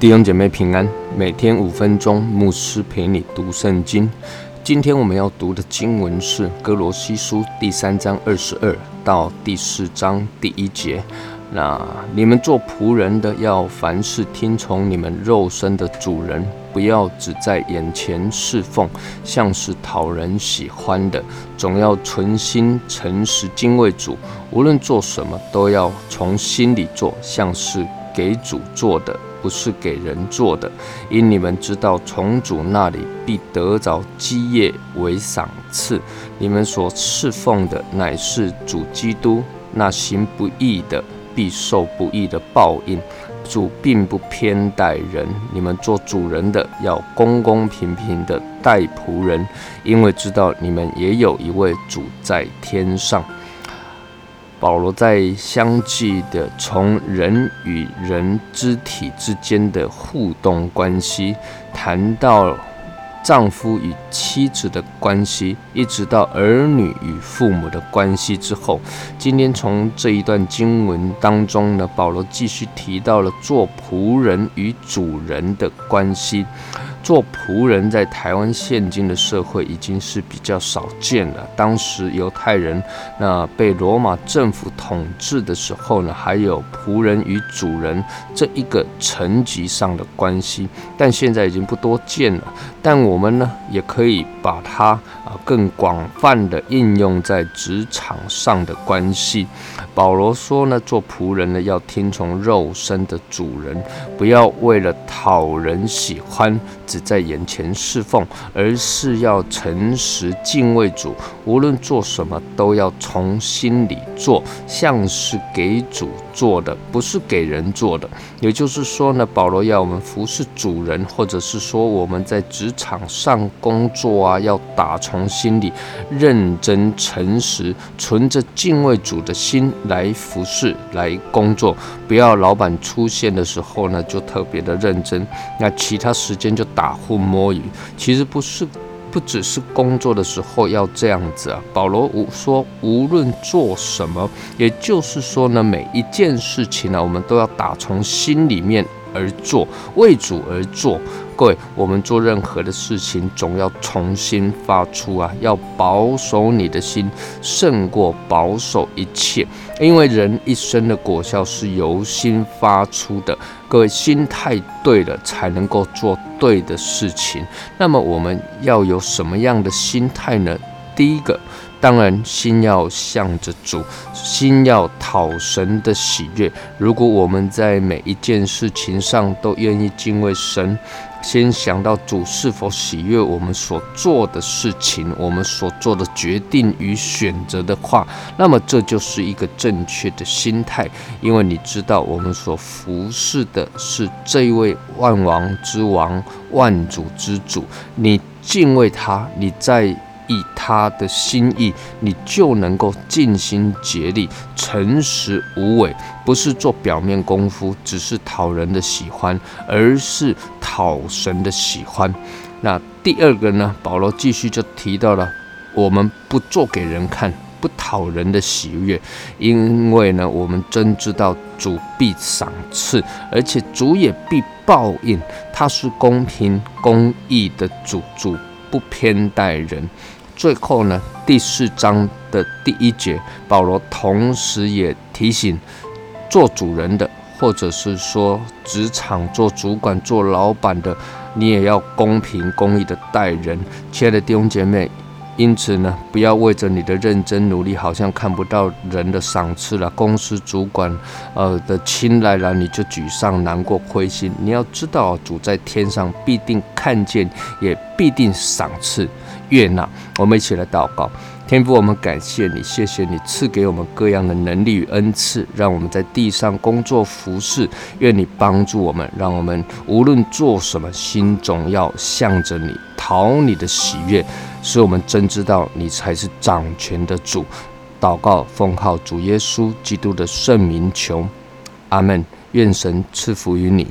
弟兄姐妹平安，每天五分钟，牧师陪你读圣经。今天我们要读的经文是《哥罗西书》第三章二十二到第四章第一节。那你们做仆人的，要凡事听从你们肉身的主人，不要只在眼前侍奉，像是讨人喜欢的，总要存心诚实敬畏主。无论做什么，都要从心里做，像是给主做的。不是给人做的，因你们知道，从主那里必得着基业为赏赐。你们所侍奉的乃是主基督，那行不义的必受不义的报应。主并不偏待人，你们做主人的要公公平平的待仆人，因为知道你们也有一位主在天上。保罗在相继的从人与人肢体之间的互动关系，谈到丈夫与妻子的关系，一直到儿女与父母的关系之后，今天从这一段经文当中呢，保罗继续提到了做仆人与主人的关系。做仆人在台湾现今的社会已经是比较少见了。当时犹太人那被罗马政府统治的时候呢，还有仆人与主人这一个层级上的关系，但现在已经不多见了。但我们呢，也可以把它啊更广泛的应用在职场上的关系。保罗说呢，做仆人呢要听从肉身的主人，不要为了讨人喜欢。只在眼前侍奉，而是要诚实敬畏主。无论做什么，都要从心里做，像是给主做的，不是给人做的。也就是说呢，保罗要我们服侍主人，或者是说我们在职场上工作啊，要打从心里认真诚实，存着敬畏主的心来服侍、来工作。不要老板出现的时候呢，就特别的认真，那其他时间就。打呼摸鱼，其实不是，不只是工作的时候要这样子啊。保罗无说，无论做什么，也就是说呢，每一件事情呢，我们都要打从心里面。而做，为主而做。各位，我们做任何的事情，总要重新发出啊，要保守你的心，胜过保守一切。因为人一生的果效是由心发出的。各位，心态对了，才能够做对的事情。那么，我们要有什么样的心态呢？第一个。当然，心要向着主，心要讨神的喜悦。如果我们在每一件事情上都愿意敬畏神，先想到主是否喜悦我们所做的事情，我们所做的决定与选择的话，那么这就是一个正确的心态。因为你知道，我们所服侍的是这位万王之王、万主之主，你敬畏他，你在。以他的心意，你就能够尽心竭力、诚实无伪，不是做表面功夫，只是讨人的喜欢，而是讨神的喜欢。那第二个呢？保罗继续就提到了，我们不做给人看，不讨人的喜悦，因为呢，我们真知道主必赏赐，而且主也必报应，他是公平公义的主，主不偏待人。最后呢，第四章的第一节，保罗同时也提醒做主人的，或者是说职场做主管、做老板的，你也要公平公义的待人。亲爱的弟兄姐妹。因此呢，不要为着你的认真努力，好像看不到人的赏赐了，公司主管呃的青睐了，你就沮丧、难过、灰心。你要知道，主在天上必定看见，也必定赏赐、悦纳。我们一起来祷告。天父，我们感谢你，谢谢你赐给我们各样的能力与恩赐，让我们在地上工作服侍。愿你帮助我们，让我们无论做什么，心总要向着你，讨你的喜悦，使我们真知道你才是掌权的主。祷告，奉靠主耶稣基督的圣名求，阿门。愿神赐福于你。